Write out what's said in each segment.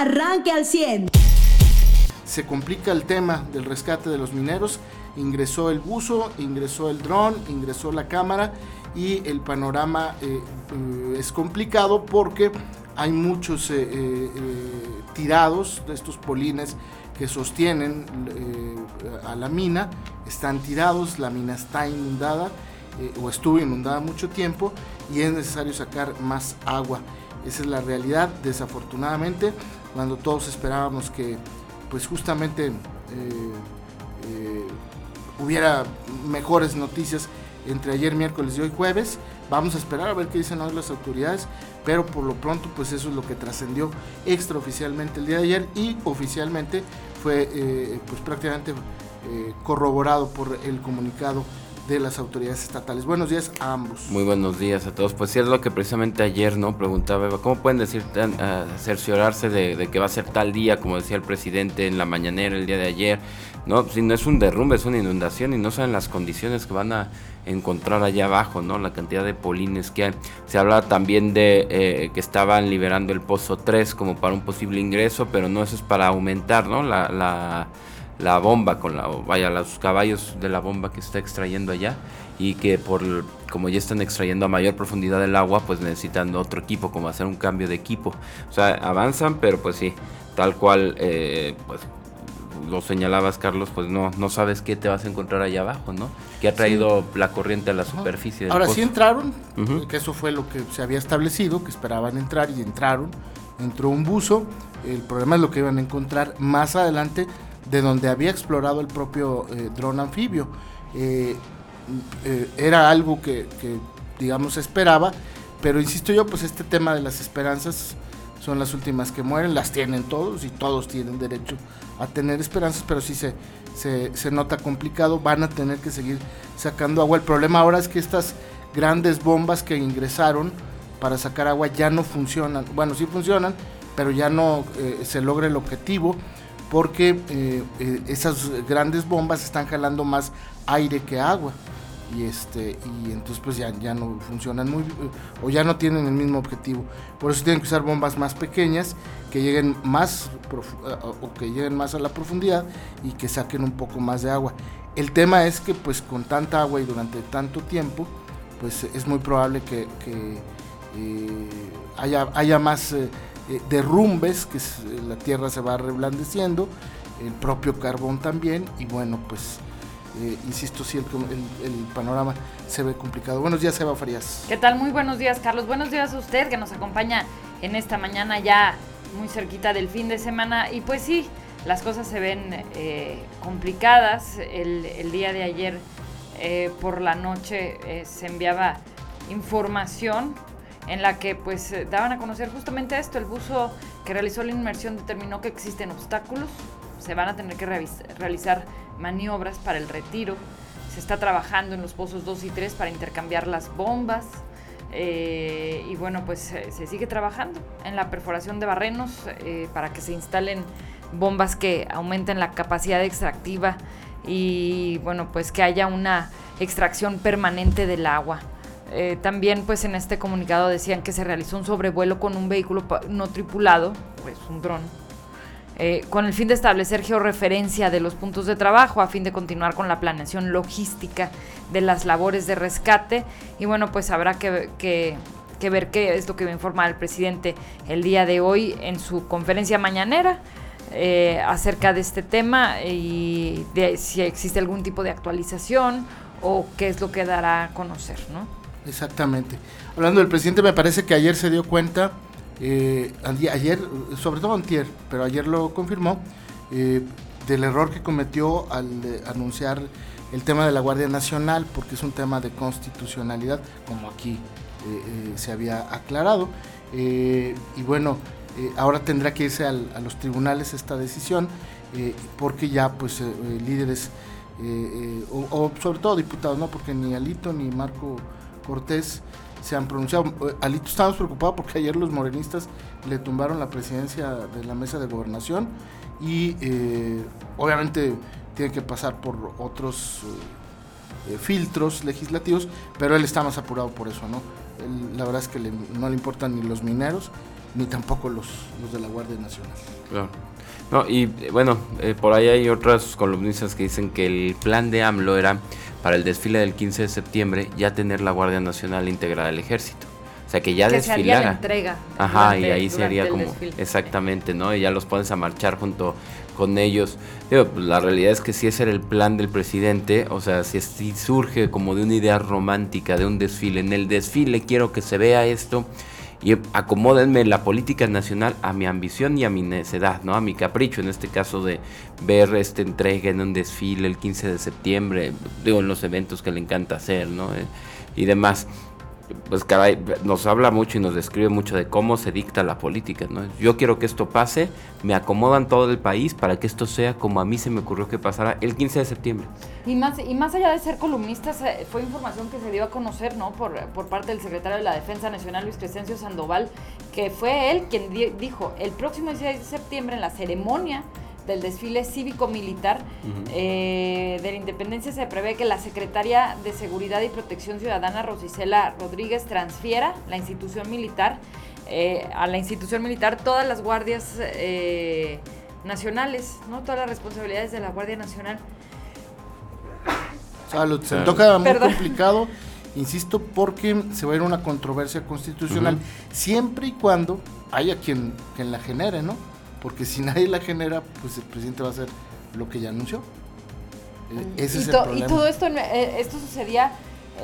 arranque al 100. Se complica el tema del rescate de los mineros. Ingresó el buzo, ingresó el dron, ingresó la cámara y el panorama eh, eh, es complicado porque hay muchos eh, tirados de estos polines que sostienen a la mina, están tirados, la mina está inundada o estuvo inundada mucho tiempo y es necesario sacar más agua. Esa es la realidad, desafortunadamente, cuando todos esperábamos que pues justamente hubiera mejores noticias entre ayer miércoles y hoy jueves. Vamos a esperar a ver qué dicen hoy las autoridades, pero por lo pronto pues eso es lo que trascendió extraoficialmente el día de ayer y oficialmente fue eh, pues prácticamente eh, corroborado por el comunicado de las autoridades estatales. Buenos días a ambos. Muy buenos días a todos. Pues sí, es lo que precisamente ayer no preguntaba, ¿cómo pueden decir, uh, cerciorarse de, que va a ser tal día, como decía el presidente en la mañanera el día de ayer? No, si no es un derrumbe, es una inundación y no saben las condiciones que van a encontrar allá abajo, ¿no? La cantidad de polines que hay. Se habla también de eh, que estaban liberando el pozo 3 como para un posible ingreso, pero no eso es para aumentar, ¿no? La, bomba con la, vaya, los caballos de la bomba que está extrayendo allá y que por como ya están extrayendo a mayor profundidad el agua, pues necesitan otro equipo, como hacer un cambio de equipo. O sea, avanzan, pero pues sí, tal cual, eh, pues lo señalabas, Carlos, pues no, no sabes qué te vas a encontrar allá abajo, ¿no? Que ha traído la corriente a la superficie. Ahora sí entraron, que eso fue lo que se había establecido, que esperaban entrar y entraron. Entró un buzo. El problema es lo que iban a encontrar más adelante de donde había explorado el propio eh, dron anfibio. Eh, eh, era algo que, digamos, esperaba, pero insisto yo, pues este tema de las esperanzas son las últimas que mueren, las tienen todos y todos tienen derecho a tener esperanzas, pero sí se, se, nota complicado, van a tener que seguir sacando agua. El problema ahora es que estas grandes bombas que ingresaron para sacar agua ya no funcionan, bueno, sí funcionan, pero ya no se logra el objetivo porque eh, eh, esas grandes bombas están jalando más aire que agua. Y este y entonces pues ya, ya no funcionan muy o ya no tienen el mismo objetivo. Por eso tienen que usar bombas más pequeñas que lleguen más o que lleguen más a la profundidad y que saquen un poco más de agua. El tema es que pues con tanta agua y durante tanto tiempo pues es muy probable que, eh, haya, haya más eh, eh, derrumbes que la tierra se va reblandeciendo el propio carbón también y bueno pues eh, insisto, si el, panorama se ve complicado. Buenos días, Eva Farías. ¿Qué tal? Muy buenos días, Carlos. Buenos días a usted que nos acompaña en esta mañana ya muy cerquita del fin de semana. Y pues sí, las cosas se ven eh, complicadas. El, día de ayer por la noche se enviaba información en la que pues daban a conocer justamente esto. El buzo que realizó la inmersión determinó que existen obstáculos. Se van a tener que realizar maniobras para el retiro. Se está trabajando en los pozos 2 y 3 para intercambiar las bombas. Eh, y bueno, pues se sigue trabajando en la perforación de barrenos eh, para que se instalen bombas que aumenten la capacidad extractiva y bueno, pues que haya una extracción permanente del agua. Eh, también pues en este comunicado decían que se realizó un sobrevuelo con un vehículo no tripulado, pues un dron, eh, con el fin de establecer georreferencia de los puntos de trabajo a fin de continuar con la planeación logística de las labores de rescate. Y bueno, pues habrá que, ver qué es lo que va a informar el presidente el día de hoy en su conferencia mañanera. Eh, acerca de este tema y de si existe algún tipo de actualización o qué es lo que dará a conocer, ¿no? Exactamente. Hablando del presidente, me parece que ayer se dio cuenta eh, ayer, sobre todo antier, pero ayer lo confirmó, eh, del error que cometió al anunciar el tema de la Guardia Nacional, porque es un tema de constitucionalidad, como aquí eh, se había aclarado. y bueno, ahora tendrá que irse a los tribunales esta decisión, porque ya pues líderes, o, o, sobre todo diputados, ¿no? porque ni Alito ni Marco Cortés se han pronunciado. Eh, Alito, estamos preocupados porque ayer los morenistas le tumbaron la presidencia de la mesa de gobernación y eh, obviamente tiene que pasar por otros eh, filtros legislativos, pero él está más apurado por eso, ¿no? la verdad es que no le importan ni los mineros ni tampoco los, los de la Guardia Nacional. Claro. No, y bueno, eh, por ahí hay otras columnistas que dicen que el plan de AMLO era para el desfile del 15 de septiembre ya tener la Guardia Nacional integrada al ejército. O sea, que ya desfilara. la entrega. Ajá, y ahí sería como. Exactamente, ¿no? Y ya los pones a marchar junto con ellos. Digo, pues, la realidad es que si ese era el plan del presidente, o sea, si, si surge como de una idea romántica de un desfile. En el desfile quiero que se vea esto y acomódenme la política nacional a mi ambición y a mi necedad, ¿no? A mi capricho, en este caso de ver esta entrega en un desfile el 15 de septiembre, digo, en los eventos que le encanta hacer, ¿no? Eh, y demás pues caray, nos habla mucho y nos describe mucho de cómo se dicta la política, ¿no? Yo quiero que esto pase, me acomodan todo el país para que esto sea como a mí se me ocurrió que pasara el 15 de septiembre. Y más, y más allá de ser columnistas, fue información que se dio a conocer, ¿no? Por, por parte del secretario de la Defensa Nacional, Luis Crescencio Sandoval, que fue él quien dijo, el próximo 16 de septiembre en la ceremonia del desfile cívico-militar eh, de la independencia se prevé que la secretaria de Seguridad y Protección Ciudadana, Rosicela Rodríguez, transfiera la institución militar eh, a la institución militar todas las guardias eh, nacionales, ¿no? Todas las responsabilidades de la Guardia Nacional. Salud, se toca muy complicado, insisto, porque se va a ir una controversia constitucional, siempre y cuando haya quien, quien la genere, ¿no? Porque si nadie la genera, pues el presidente va a hacer lo que ya anunció. E, ese y es el problema. Y todo esto, eh, esto sucedía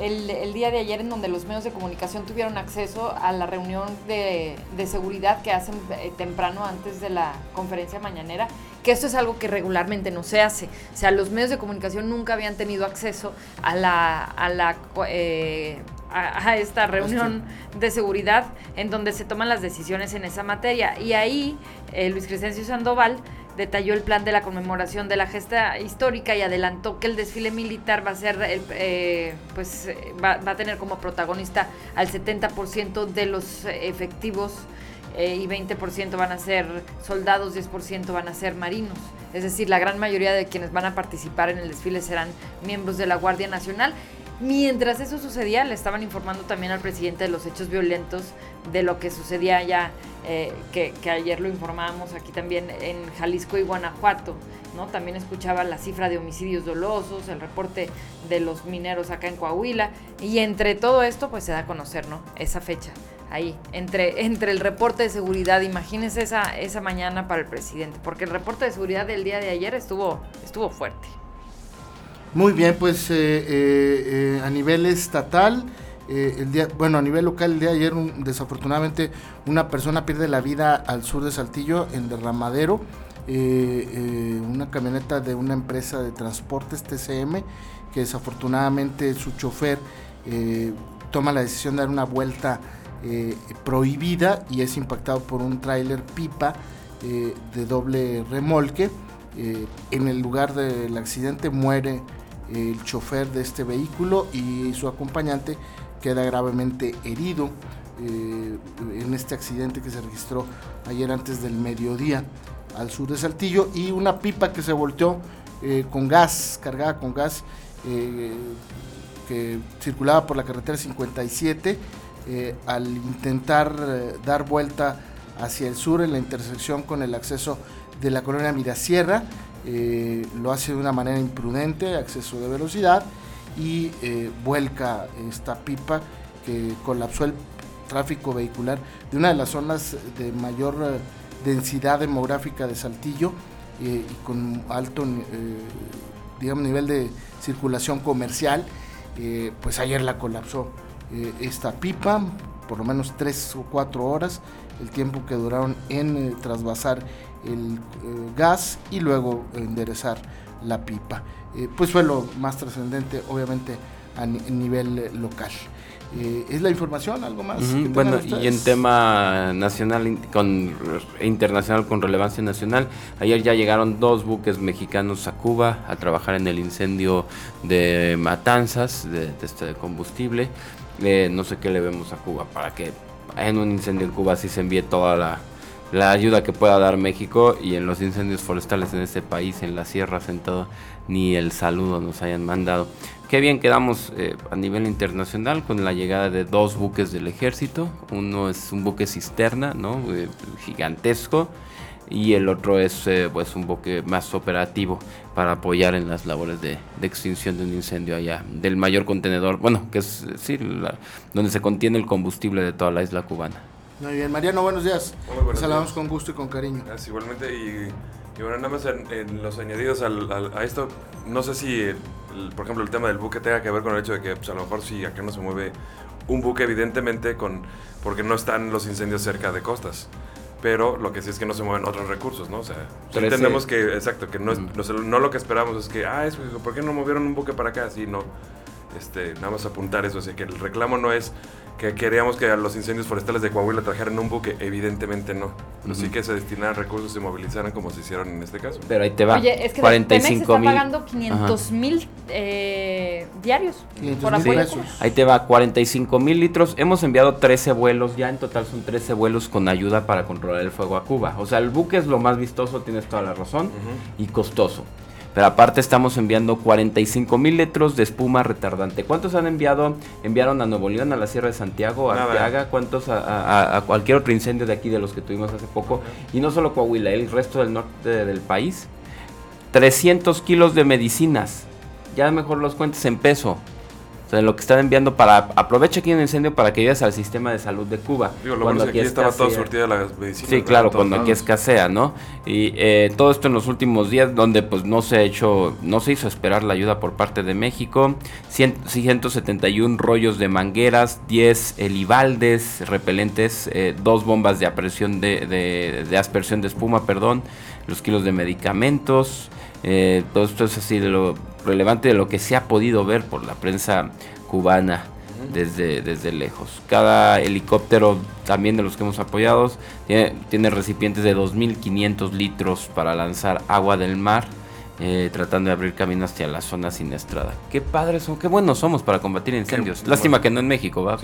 el, día de ayer en donde los medios de comunicación tuvieron acceso a la reunión de, seguridad que hacen eh, temprano antes de la conferencia mañanera, que esto es algo que regularmente no se hace. O sea, los medios de comunicación nunca habían tenido acceso a la, a la eh, a, esta reunión de seguridad en donde se toman las decisiones en esa materia. Y ahí eh, Luis Crescencio Sandoval detalló el plan de la conmemoración de la gesta histórica y adelantó que el desfile militar va a ser, eh, pues va, a tener como protagonista al 70% de los efectivos eh, y 20% van a ser soldados, 10% van a ser marinos. Es decir, la gran mayoría de quienes van a participar en el desfile serán miembros de la Guardia Nacional Mientras eso sucedía, le estaban informando también al presidente de los hechos violentos de lo que sucedía allá, eh, que, ayer lo informábamos aquí también en Jalisco y Guanajuato. ¿no? También escuchaba la cifra de homicidios dolosos, el reporte de los mineros acá en Coahuila. Y entre todo esto, pues se da a conocer ¿no? esa fecha. Ahí, entre, entre el reporte de seguridad, imagínense esa, esa mañana para el presidente, porque el reporte de seguridad del día de ayer estuvo, estuvo fuerte. Muy bien, pues eh, eh, eh, a nivel estatal, el día, bueno, a nivel local, el día de ayer, desafortunadamente, una persona pierde la vida al sur de Saltillo, en Derramadero. una camioneta de una empresa de transportes TCM, que desafortunadamente su chofer toma la decisión de dar una vuelta prohibida y es impactado por un tráiler pipa de doble remolque. en el lugar del accidente muere el chofer de este vehículo y su acompañante queda gravemente herido eh, en este accidente que se registró ayer antes del mediodía al sur de Saltillo y una pipa que se volteó eh, con gas, cargada con gas, eh, que circulaba por la carretera 57 al intentar dar vuelta hacia el sur en la intersección con el acceso de la colonia Mirasierra eh, lo hace de una manera imprudente, acceso de velocidad, y eh, vuelca esta pipa que colapsó el tráfico vehicular de una de las zonas de mayor eh, densidad demográfica de Saltillo y con alto digamos, nivel de circulación comercial. pues ayer la colapsó esta pipa, por lo menos tres o cuatro horas, el tiempo que duraron en trasvasar el eh, gas y luego enderezar la pipa. Eh, pues fue lo más trascendente, obviamente, a nivel eh, local. ¿Es la información? ¿Algo más? bueno, y en tema nacional con internacional con relevancia nacional, ayer ya llegaron dos buques mexicanos a Cuba a trabajar en el incendio de matanzas de, este combustible. no sé qué le vemos a Cuba para que en un incendio en Cuba sí se envíe toda la la ayuda que pueda dar México y en los incendios forestales en este país, en la sierra sentado, ni el saludo nos hayan mandado. Qué bien quedamos eh, a nivel internacional con la llegada de dos buques del ejército. Uno es un buque cisterna, ¿no? Eh, gigantesco. Y el otro es eh, pues un buque más operativo para apoyar en las labores de, de, de un incendio allá. Del mayor contenedor, bueno, que es sí, donde se contiene el combustible de toda la isla cubana. Muy bien, Mariano, buenos días. Saludamos con gusto y con cariño. Gracias, igualmente. Y, bueno, nada más en, los añadidos a esto, no sé si, por ejemplo, el tema del buque tenga que ver con el hecho de que pues, a lo mejor si acá no se mueve un buque, evidentemente, con porque no están los incendios cerca de costas pero lo que sí es que no se mueven otros recursos, ¿no? O sea, entendemos que, exacto, que no, es, no, lo que esperamos es que, ah, es, ¿por qué no movieron un buque para acá? Así, no, este, nada más apuntar eso, o sea, que el reclamo no es que queríamos que a los incendios forestales de Coahuila trajeran un buque, evidentemente no. Así que se destinaran recursos y movilizaran como se hicieron en este caso. Pero ahí te va. Oye, es que 45 está pagando 500 mil eh, diarios por apoyo. Ahí te va, 45 mil litros. Hemos enviado 13 vuelos, ya en total son 13 vuelos con ayuda para controlar el fuego a Cuba. O sea, el buque es lo más vistoso, tienes toda la razón, y costoso. Pero aparte estamos enviando 45 mil litros de espuma retardante. ¿Cuántos han enviado? Enviaron a Nuevo León, a la Sierra de Santiago, a Arteaga, ¿cuántos a, cualquier otro incendio de aquí de los que tuvimos hace poco? Y no solo Coahuila, el resto del norte del país. 300 kilos de medicinas. Ya mejor los cuentes en peso. O sea, lo que están enviando para... Aprovecha aquí un incendio para que ayudes al sistema de salud de Cuba. Digo, lo cuando aquí, estaba todo surtida la medicina. Sí, claro, cuando aquí escasea, ¿no? Y eh, todo esto en los últimos días donde pues no se ha hecho, no se hizo esperar la ayuda por parte de México. 171 rollos de mangueras, 10 elibaldes repelentes, eh, dos bombas de, apresión de, de, aspersión de espuma, perdón, los kilos de medicamentos. Eh, todo esto es así de lo relevante de lo que se ha podido ver por la prensa cubana desde, desde lejos. Cada helicóptero también de los que hemos apoyado tiene, recipientes de 2.500 litros para lanzar agua del mar. Eh, tratando de abrir camino hacia la zona siniestrada. Qué padres son, qué buenos somos para combatir incendios. Lástima que no en México, ¿va?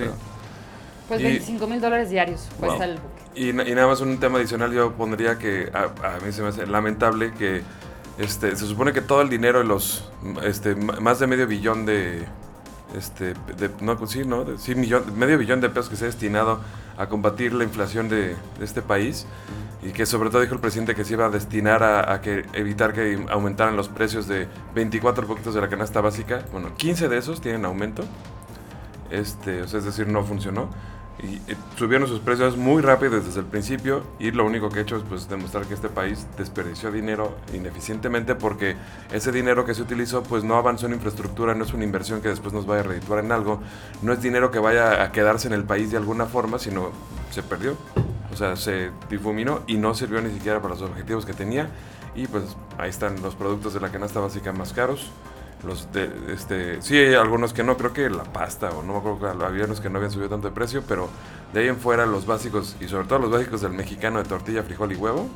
Pues 25 mil dólares diarios cuesta el buque. Y, y, nada más un tema adicional, yo pondría que a, a, mí se me hace lamentable que este, se supone que todo el dinero de los este, más de medio billón de este no no sí medio billón de pesos que se ha destinado a combatir la inflación de, este país y que sobre todo dijo el presidente que se iba a destinar a, que evitar que aumentaran los precios de 24 poquitos de la canasta básica. Bueno 15 de esos tienen aumento. Este es decir no funcionó y eh, subieron sus precios muy rápido desde el principio y lo único que he hecho es pues, demostrar que este país desperdició dinero ineficientemente porque ese dinero que se utilizó pues no avanzó en infraestructura, no es una inversión que después nos vaya a redituar en algo, no es dinero que vaya a quedarse en el país de alguna forma, sino se perdió, o sea, se difuminó y no sirvió ni siquiera para los objetivos que tenía y pues ahí están los productos de la canasta básica más caros los de, este, sí hay algunos que no, creo que la pasta o no me acuerdo, había unos que no habían subido tanto de precio, pero de ahí en fuera los básicos y sobre todo los básicos del mexicano de tortilla, frijol y huevo,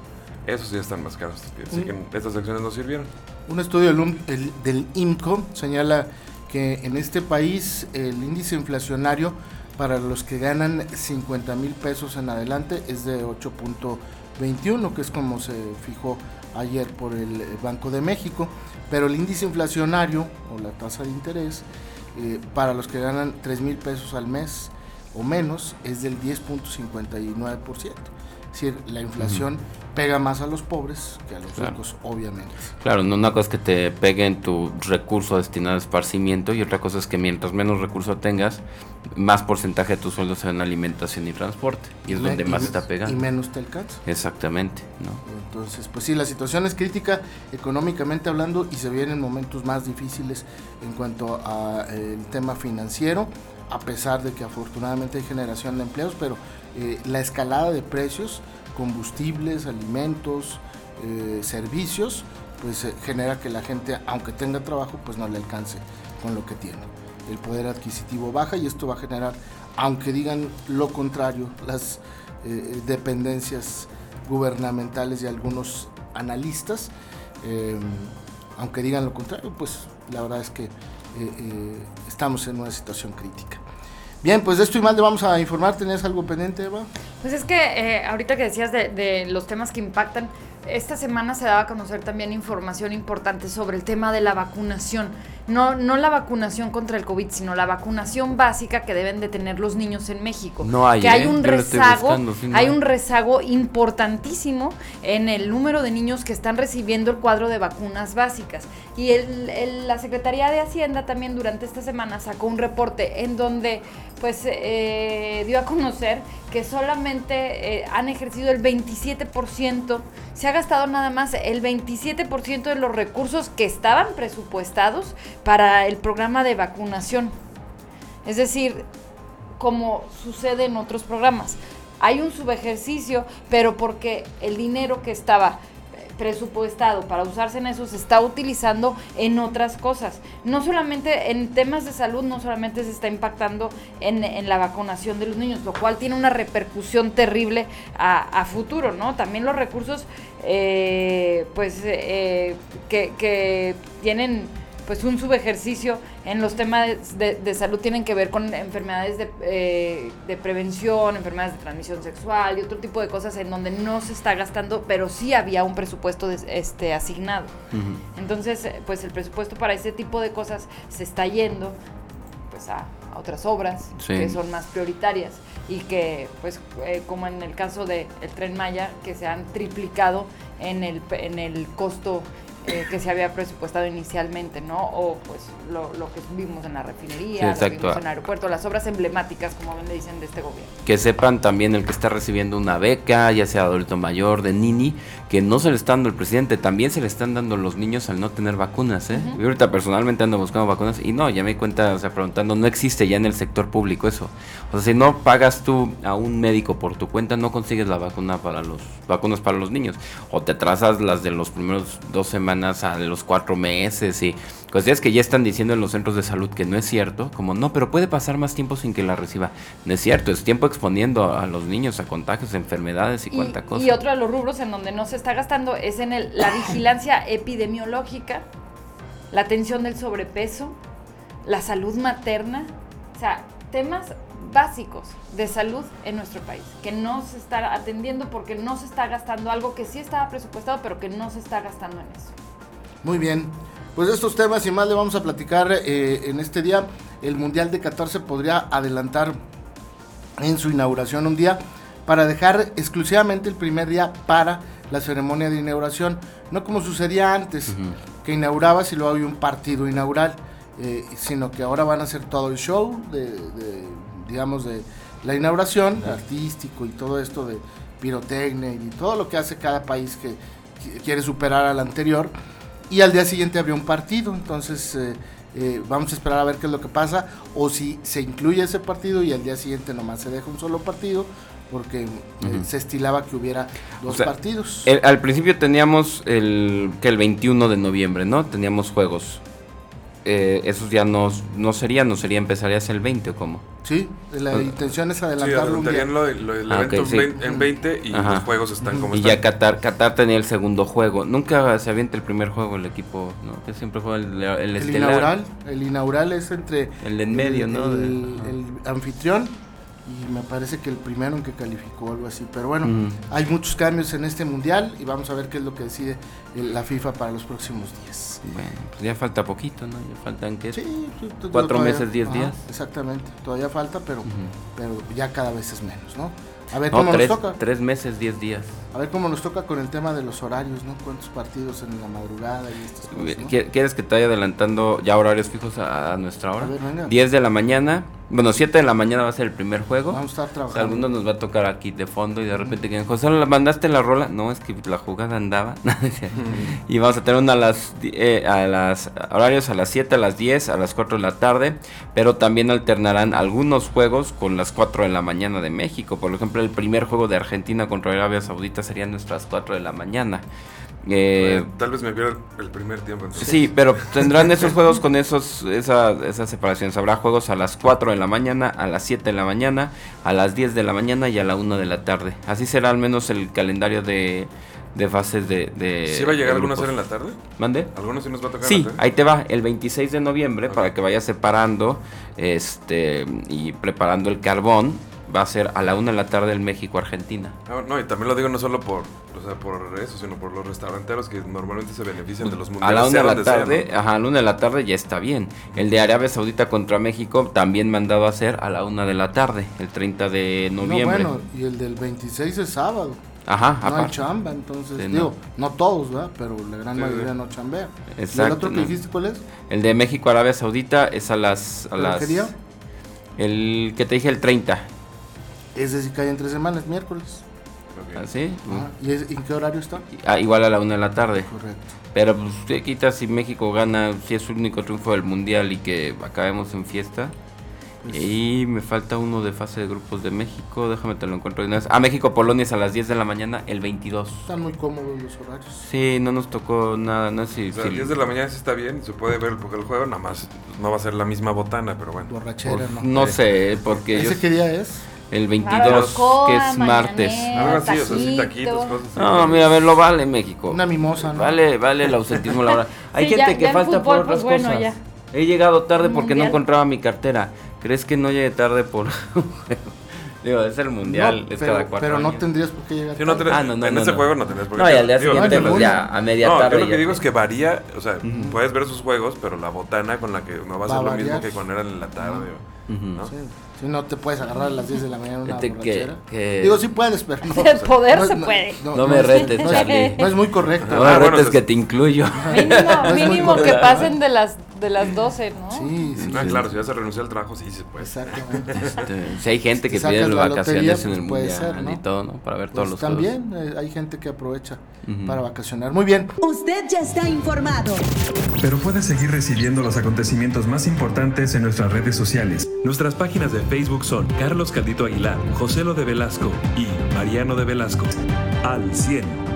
esos ya están más caros. Así que estas acciones no sirvieron. Un estudio del, del IMCO señala que en este país el índice inflacionario para los que ganan 50 mil pesos en adelante es de 8.21, que es como se fijó ayer por el Banco de México pero el índice inflacionario o la tasa de interés eh, para los que ganan 3 mil pesos al mes o menos es del 10.59%. Es decir, la inflación pega más a los pobres que a los ricos, obviamente. Claro, no una cosa es que te pegue en tu recurso destinado a esparcimiento y otra cosa es que mientras menos recurso tengas, más porcentaje de tu sueldo sea en alimentación y transporte. Y, es donde más está pegando. Y menos te alcanza. Exactamente, ¿no? Entonces, pues sí, la situación es crítica económicamente hablando y se vienen momentos más difíciles en cuanto al eh, tema financiero, a pesar de que afortunadamente hay generación de empleos, pero eh, la escalada de precios, combustibles, alimentos, eh, servicios, pues genera que la gente, aunque tenga trabajo, pues no le alcance con lo que tiene. El poder adquisitivo baja y esto va a generar, aunque digan lo contrario, las dependencias gubernamentales y algunos analistas, eh, aunque digan lo contrario, pues la verdad es que eh, eh, estamos en una situación crítica. Bien, pues de esto y más le vamos a informar. ¿Tenías algo pendiente, Eva? Pues es que eh, ahorita que decías de, de los temas que impactan, esta semana se daba a conocer también información importante sobre el tema de la vacunación. No, no la vacunación contra el COVID, sino la vacunación básica que deben de tener los niños en México. No hay, que hay ¿eh? un rezago, buscando, sí, no hay hay. un rezago importantísimo en el número de niños que están recibiendo el cuadro de vacunas básicas. Y el- el- la Secretaría de Hacienda también durante esta semana sacó un reporte en donde pues eh, dio a conocer que solamente eh, han ejercido el 27%, se ha gastado nada más el 27% de los recursos que estaban presupuestados para el programa de vacunación. Es decir, como sucede en otros programas. Hay un subejercicio, pero porque el dinero que estaba eh, presupuestado para usarse en eso se está utilizando en otras cosas. No solamente en temas de salud, no solamente se está impactando en, la vacunación de los niños, lo cual tiene una repercusión terrible a, futuro, ¿no? También los recursos, eh, pues, eh, que tienen pues un subejercicio en los temas de, de salud tienen que ver con enfermedades de, eh, de prevención, enfermedades de transmisión sexual y otro tipo de cosas en donde no se está gastando, pero sí había un presupuesto este, asignado. Entonces, eh, pues el presupuesto para ese tipo de cosas se está yendo pues a, a otras obras Sí. que son más prioritarias y que pues eh, como en el caso del el Tren Maya que se han triplicado en el, en el costo eh, que se había presupuestado inicialmente, ¿no? O pues lo, lo que vimos en la refinería, Sí, lo que exacto. vimos en el aeropuerto, las obras emblemáticas, como bien le dicen, de este gobierno. Que sepan también el que está recibiendo una beca, ya sea adulto mayor, de Nini, que no se le está dando el presidente, también se le están dando los niños al no tener vacunas, ¿eh? Yo ahorita personalmente ando buscando vacunas y no, ya me di cuenta, o sea, preguntando, no existe ya en el sector público eso. O sea, si no pagas tú a un médico por tu cuenta, no consigues la vacuna para los vacunas para los niños. O te trazas las de los primeros dos semanas a los cuatro meses y cosas que ya están diciendo en los centros de salud que no es cierto, como no, pero puede pasar más tiempo sin que la reciba. No es cierto, es tiempo exponiendo a los niños a contagios, enfermedades y, cuánta cosa. y otro de los rubros en donde no se está gastando es en el- la vigilancia epidemiológica, la atención del sobrepeso, la salud materna, o sea, temas básicos de salud en nuestro país, que no se está atendiendo porque no se está gastando algo que sí estaba presupuestado, pero que no se está gastando en eso. Muy bien. Pues de estos temas y más le vamos a platicar eh, en este día. El Mundial de 14 podría adelantar en su inauguración un día para dejar exclusivamente el primer día para la ceremonia de inauguración. No como sucedía antes, que inaugurabas y luego había un partido inaugural, eh, sino que ahora van a hacer todo el show de, de, digamos, de la inauguración, artístico y todo esto de pirotecnia y todo lo que hace cada país que qui- quiere superar al anterior. Y al día siguiente había un partido, entonces eh, eh, vamos a esperar a ver qué es lo que pasa, o si se incluye ese partido y al día siguiente nomás se deja un solo partido, porque eh, se estilaba que hubiera dos sea, partidos. El- al principio teníamos el que el 21 de noviembre, ¿no? Teníamos juegos. Eh, esos ya no, no sería, no sería, empezarías el 20 o cómo. Sí, la Ah. intención es Sí, adelantarlo un día. adelantarían lo, lo del Ah, evento ok, sí. en vein- en 20 y Ajá. los juegos están como Y están. ya Qatar, Qatar tenía el segundo juego. Nunca se avienta el primer juego el equipo, ¿no? Que siempre juega el, el El estelar. inaugural, el inaugural es entre El en medio, el, ¿no? el- el anfitrión y me parece que el primero en que calificó algo así. Pero bueno, hay muchos cambios en este mundial y vamos a ver qué es lo que decide el- la FIFA para los próximos días. Bueno, pues ya falta poquito, ¿no? Ya faltan, ¿qué? Sí, Cuatro todavía- meses, diez ajá, días. Exactamente, todavía falta, pero, pero ya cada vez es menos, ¿no? A ver No, cómo tres, nos toca. tres meses, diez días. A ver cómo nos toca con el tema de los horarios, ¿no? Cuántos partidos en la madrugada y estas cosas. ¿no? ¿Qui- ¿Quieres que te vaya adelantando ya horarios fijos a, a nuestra hora? A ver, venga. 10 de la mañana, bueno, 7 de la mañana va a ser el primer juego. Vamos a estar O sea, trabajando. algunos nos va a tocar aquí de fondo y de repente que José, ¿la mandaste la rola? No, es que la jugada andaba. y vamos a tener una a las, eh, a las horarios a las 7, a las 10, a las 4 de la tarde, pero también alternarán algunos juegos con las 4 de la mañana de México. Por ejemplo, el primer juego de Argentina contra Arabia Saudita sería nuestras 4 de la mañana. Eh, Bueno, tal vez me pierda el primer tiempo. entonces. Sí, pero tendrán esos juegos con esos esa, esas separaciones. Habrá juegos a las 4 de la mañana, a las 7 de la mañana, a las 10 de la mañana y a la 1 de la tarde. Así será al menos el calendario de, de fases de, de ¿Sí va a llegar de alguno a grupos. ser en la tarde? ¿Mande? ¿Algunos sí nos va a tocar Sí, la ahí te va, el 26 de noviembre, para que vayas separando este y preparando el carbón. Va a ser a la una de la tarde el México-Argentina. Ah, no, y también lo digo no solo por, o sea, por eso, sino por los restauranteros que normalmente se benefician de los A mundiales. la una de la sea, tarde, ¿no? ajá, a la una de la tarde ya está bien. El de Arabia Saudita contra México también mandado a hacer a la una de la tarde, el 30 de No, noviembre. bueno, y el del 26 es sábado. Ajá, No hay aparte. chamba, entonces, Sí, no. digo, no todos, ¿verdad? Pero la gran Sí, mayoría sí. no chambea. ¿Y el Exacto, otro que no. dijiste cuál es? El de México Arabia Saudita es a las a ¿Pero las? El que te dije el 30. Ese sí cae en tres semanas, miércoles. Ok. ¿Así? Ah, ¿Y es- en qué horario está? Ah, igual a la una de la tarde. Correcto. Pero pues te quitas si México gana, si es su único triunfo del mundial y que acabemos en fiesta. Pues- Y me falta uno de fase de grupos de México, déjame te lo encuentro de una vez. Ah, México-Polonia es a las 10 de la mañana, el 22. Están muy cómodos los horarios. Sí, no nos tocó nada, no sé si... O sea, si- 10 de la mañana sí está bien, se puede ver porque el juego, nada más no va a ser la misma botana, pero bueno. Borrachera, pues, ¿no? no sé, porque ¿Ese ellos- qué día es? El 22, Barbacoa, que es martes. Algo así, o sea, sí, taquito. taquitos, cosas así. No, mira, a ver, lo vale México. Una mimosa, ¿no? Vale, vale el ausentismo la hora. Hay Sí, gente ya- que ya falta fútbol, por otras pues, bueno, cosas. ya. He llegado tarde porque no encontraba mi cartera. ¿Crees que no llegue tarde por Digo, es el mundial, No, es pero, cada cuatro pero no años. tendrías por qué llegar. Sí, no tarde. tenés- Ah, no, no, en no, ese no. juego no tenés por qué. No, y al día siguiente, no, pues, no, ya a media No, tarde. yo lo que ya digo es que varía, o sea, puedes ver sus juegos, pero la botana con la que no va a ser lo mismo que cuando era en la tarde, o- ¿no? Sí, sí, no te puedes agarrar a las 10 de la mañana una Fíjate que- que- Digo, sí puedes, pero no. El poder no se es- puede. No me es- retes, no es- Charlie. No es muy correcto. No, Ah, me bueno, retes es- que te incluyo. Mínimo, mínimo que pasen de las, de las 12, ¿no? Sí, sí. Ah, sí. claro, si ya se renunció al trabajo, sí se puede. Exactamente. Este, si hay gente Si que sacas pide vacaciones lotería, en el pues, puede mundial ser, ¿no? y todo, ¿no? Para ver todos Pues los también eh, hay gente que aprovecha para vacacionar. Muy bien. Usted ya está informado. Pero puedes seguir recibiendo los acontecimientos más importantes en nuestras redes sociales. Nuestras páginas de Facebook son Carlos Caldito Aguilar, José Lo de Velasco y Mariano de Velasco. Al 100.